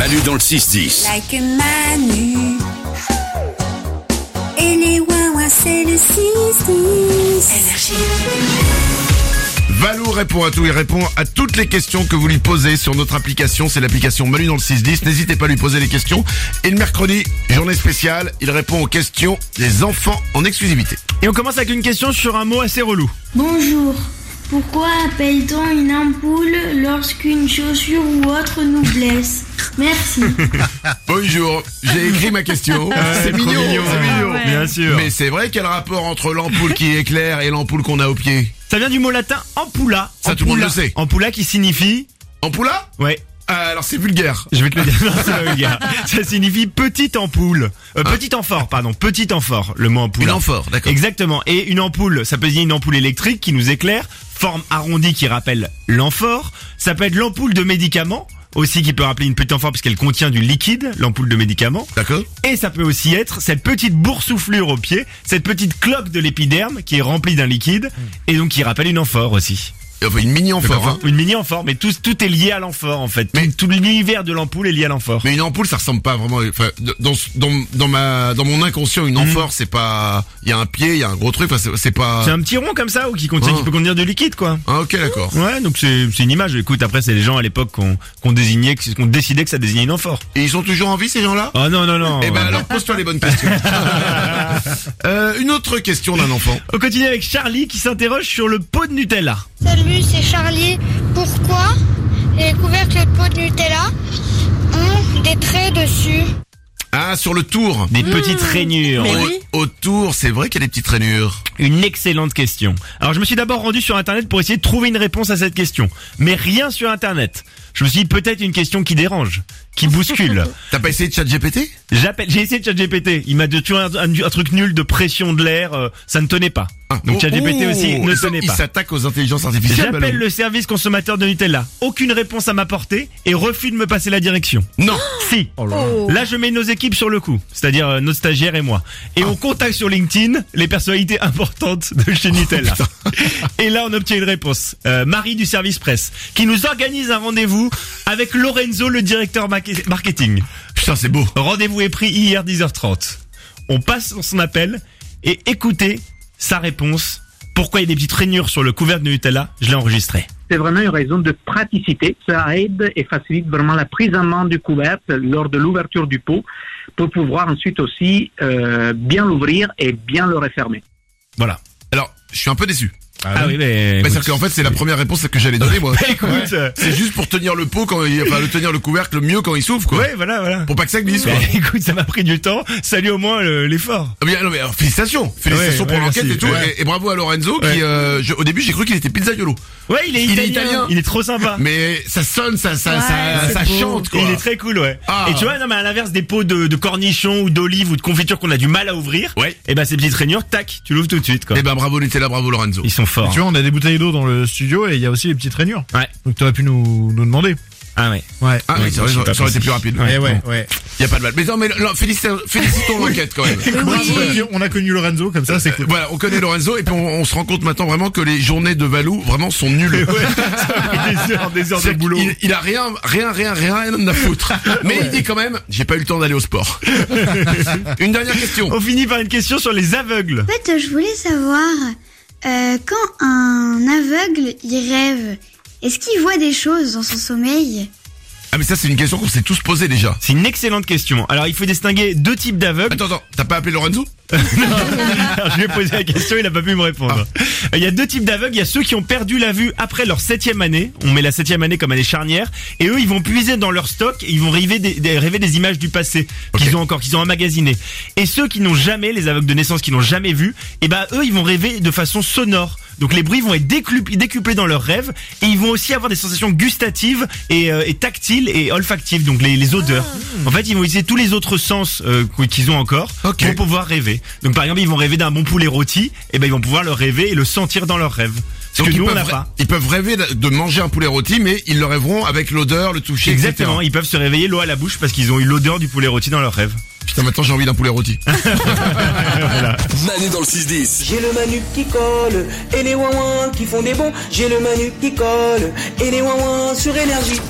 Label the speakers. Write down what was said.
Speaker 1: Manu dans le 6-10.
Speaker 2: Like Manu. Et les c'est le 6-10. Énergie.
Speaker 3: Valou répond à tout, il répond à toutes les questions que vous lui posez sur notre application, c'est l'application Manu dans le 610, n'hésitez pas à lui poser les questions. Et le mercredi, journée spéciale, il répond aux questions des enfants en exclusivité.
Speaker 4: Et on commence avec une question sur un mot assez relou.
Speaker 5: Bonjour. Pourquoi appelle-t-on une ampoule lorsqu'une chaussure ou autre nous blesse? Merci.
Speaker 3: Bonjour, j'ai écrit ma question. c'est mignon,
Speaker 4: mignon.
Speaker 3: c'est mignon.
Speaker 4: Ouais. Bien sûr.
Speaker 3: Mais c'est vrai quel rapport entre l'ampoule qui éclaire et l'ampoule qu'on a au pied?
Speaker 4: Ça vient du mot latin ampulla.
Speaker 3: Ça, tout le monde le sait.
Speaker 4: Ampulla qui signifie...
Speaker 3: Ampoula?
Speaker 4: Ouais.
Speaker 3: Ah, Alors c'est vulgaire.
Speaker 4: Je vais te le dire. Non, c'est pas vulgaire. Ça signifie petite ampoule. Euh, Petit amphore, pardon. Petit amphore, le mot ampoule.
Speaker 3: Une amphore, d'accord.
Speaker 4: Exactement. Et une ampoule, ça peut dire une ampoule électrique qui nous éclaire, forme arrondie qui rappelle l'amphore. Ça peut être l'ampoule de médicaments, aussi qui peut rappeler une petite amphore puisqu'elle contient du liquide, l'ampoule de médicaments.
Speaker 3: D'accord
Speaker 4: Et ça peut aussi être cette petite boursouflure au pied, cette petite cloque de l'épiderme qui est remplie d'un liquide et donc qui rappelle une amphore aussi.
Speaker 3: Enfin une mini amphore. hein.
Speaker 4: Une mini amphore, mais tout, tout est lié à l'amphore en fait.
Speaker 3: Mais-
Speaker 4: tout, tout l'univers de l'ampoule est lié à l'amphore.
Speaker 3: Mais une ampoule, ça ressemble pas vraiment. Enfin, dans dans dans ma dans mon inconscient, une amphore, c'est pas. Il y a un pied, il y a un gros truc. Enfin, c'est- pas.
Speaker 4: C'est un petit rond comme ça ou qui contient,
Speaker 3: Ah.
Speaker 4: qui peut contenir du liquide quoi.
Speaker 3: Ah, ok, d'accord.
Speaker 4: Ouais, donc c'est c'est une image. Écoute, après c'est les gens à l'époque qu'on qu'on désignait, qu'on décidait que ça désignait une amphore.
Speaker 3: Et ils sont toujours en vie ces gens-là?
Speaker 4: Oh non non non.
Speaker 3: Eh ben alors pose-toi les bonnes questions. euh, une autre question d'un enfant.
Speaker 4: On continue avec Charlie qui s'interroge sur le pot de Nutella.
Speaker 6: Salut, c'est Charlie. Pourquoi les couvercles de pot de Nutella ont des traits dessus
Speaker 3: Ah, sur le tour.
Speaker 4: Des petites rainures.
Speaker 3: Au, autour, c'est vrai qu'il y a des petites rainures.
Speaker 4: Une excellente question. Alors je me suis d'abord rendu sur internet pour essayer de trouver une réponse à cette question. Mais rien sur internet. Je me suis dit peut-être une question qui dérange, qui bouscule.
Speaker 3: T'as pas essayé de chat GPT
Speaker 4: J'appelle, j'ai essayé de ChatGPT. Il m'a toujours un, un- un truc nul de pression de l'air. euh, ça ne tenait pas. Donc ChatGPT aussi ne
Speaker 3: il
Speaker 4: tenait
Speaker 3: il
Speaker 4: pas.
Speaker 3: s'attaque aux intelligences artificielles.
Speaker 4: J'appelle le service consommateur de Nutella. Aucune réponse à m'apporter et refus de me passer la direction.
Speaker 3: Non.
Speaker 4: Si. Là, je mets nos équipes sur le coup, c'est-à-dire euh, notre stagiaire et moi. Et on contacte sur LinkedIn les personnalités importantes de chez Nutella. et là, on obtient une réponse. Euh, Marie du service presse, qui nous organise un rendez-vous avec Lorenzo, le directeur marque- marketing.
Speaker 3: Putain, c'est beau.
Speaker 4: Rendez-vous est pris hier 10h30. On passe son appel et écoutez sa réponse. Pourquoi il y a des petites rainures sur le couvercle de Nutella? Je l'ai enregistré.
Speaker 7: c'est vraiment une raison de praticité. Ça aide et facilite vraiment la prise en main du couvercle lors de l'ouverture du pot pour pouvoir ensuite aussi euh, bien l'ouvrir et bien le refermer.
Speaker 4: Voilà.
Speaker 3: Alors, je suis un peu déçu.
Speaker 4: Ah, oui, mais...
Speaker 3: Bah, c'est-à-dire qu'en fait, c'est la première réponse que j'allais donner, moi.
Speaker 4: écoute, euh,
Speaker 3: C'est juste pour tenir le pot quand il, enfin, le tenir le couvercle mieux quand il s'ouvre, quoi.
Speaker 4: ouais, voilà, voilà.
Speaker 3: Pour pas que ça glisse,
Speaker 4: Bah,
Speaker 3: quoi.
Speaker 4: écoute, ça m'a pris du temps. Salut au moins le- l'effort.
Speaker 3: Ah, mais, non, mais alors, félicitations, félicitations
Speaker 4: Ouais,
Speaker 3: pour
Speaker 4: ouais,
Speaker 3: l'enquête et tout,
Speaker 4: Ouais.
Speaker 3: et, et bravo à Lorenzo
Speaker 4: Ouais.
Speaker 3: qui, euh, je- au début, j'ai cru qu'il était pizzaiolo.
Speaker 4: Ouais, il est
Speaker 3: Il est
Speaker 4: italien.
Speaker 3: italien.
Speaker 4: Il est trop sympa.
Speaker 3: Mais ça sonne, ça, ça,
Speaker 5: Ouais,
Speaker 3: ça,
Speaker 5: c'est
Speaker 3: chante, quoi.
Speaker 4: Il est très cool, ouais.
Speaker 3: Ah.
Speaker 4: Et tu vois, non, mais à l'inverse des pots de, de cornichons ou d'olives ou de confiture qu'on a du mal à ouvrir.
Speaker 3: Ouais.
Speaker 4: Et ben, ces petites rainures, tac, tu l'ouvres tout de suite, quoi.
Speaker 3: Eh ben, bravo Nutella, bravo Lorenzo.
Speaker 4: Ils sont
Speaker 8: Tu vois, on a des bouteilles d'eau dans le studio et il y a aussi les petites rainures.
Speaker 4: Ouais.
Speaker 8: Donc t'aurais pu nous, nous demander.
Speaker 4: Ah ouais.
Speaker 8: Ouais.
Speaker 3: Ah oui, ça aurait été plus rapide.
Speaker 4: Ouais.
Speaker 8: Eh ouais, ouais.
Speaker 3: Y a pas de mal. Mais non, mais non, félicitons, félicitons l'enquête quand même.
Speaker 8: On a connu Lorenzo comme ça, c'est cool.
Speaker 3: Voilà, on connaît Lorenzo et puis on, on se rend compte maintenant vraiment que les journées de Valou vraiment sont nulles.
Speaker 4: des heures, des heures de boulot.
Speaker 3: qu'il- Il, a rien, rien, rien, rien, rien à foutre. Mais il dit quand même, j'ai pas eu le temps d'aller au sport. Une dernière question.
Speaker 4: On finit par une question sur les aveugles.
Speaker 5: En fait, je voulais savoir, euh, quand un aveugle, il rêve, est-ce qu'il voit des choses dans son sommeil?
Speaker 3: Ah mais ça c'est une question qu'on s'est tous posée déjà.
Speaker 4: C'est une excellente question. Alors, il faut distinguer deux types d'aveugles.
Speaker 3: Attends, attends, t'as pas appelé Lorenzo?
Speaker 4: Alors, je lui ai posé la question, il a pas pu me répondre. Euh, Il y a deux types d'aveugles. Il y a ceux qui ont perdu la vue après leur septième année. On met la septième année comme année charnière. Et eux, ils vont puiser dans leur stock et ils vont rêver des, des- rêver des images du passé qu'ils ont encore, qu'ils ont emmagasinées. Et ceux qui n'ont jamais, les aveugles de naissance qui n'ont jamais vu, et ben eux, ils vont rêver de façon sonore. Donc les bruits vont être décupl- décuplés dans leurs rêves et ils vont aussi avoir des sensations gustatives et, euh, et tactiles et olfactives, donc les, les odeurs. En fait, ils vont utiliser tous les autres sens euh, qu'ils ont encore pour pouvoir rêver. Donc par exemple, ils vont rêver d'un bon poulet rôti, et ben ils vont pouvoir le rêver et le sentir dans leurs rêves. Ce
Speaker 3: Donc
Speaker 4: que
Speaker 3: ils
Speaker 4: nous on
Speaker 3: peuvent,
Speaker 4: n'a
Speaker 3: rê-
Speaker 4: pas.
Speaker 3: ils peuvent rêver de manger un poulet rôti, mais ils le rêveront avec l'odeur, le toucher, etc.
Speaker 4: Exactement, ils peuvent se réveiller l'eau à la bouche parce qu'ils ont eu l'odeur du poulet rôti dans leurs rêves.
Speaker 3: Putain, maintenant j'ai envie d'un poulet rôti.
Speaker 1: Manu dans le 6-10.
Speaker 9: J'ai le Manu qui colle et les ouin qui font des bons. J'ai le Manu qui colle et les ouin sur énergie.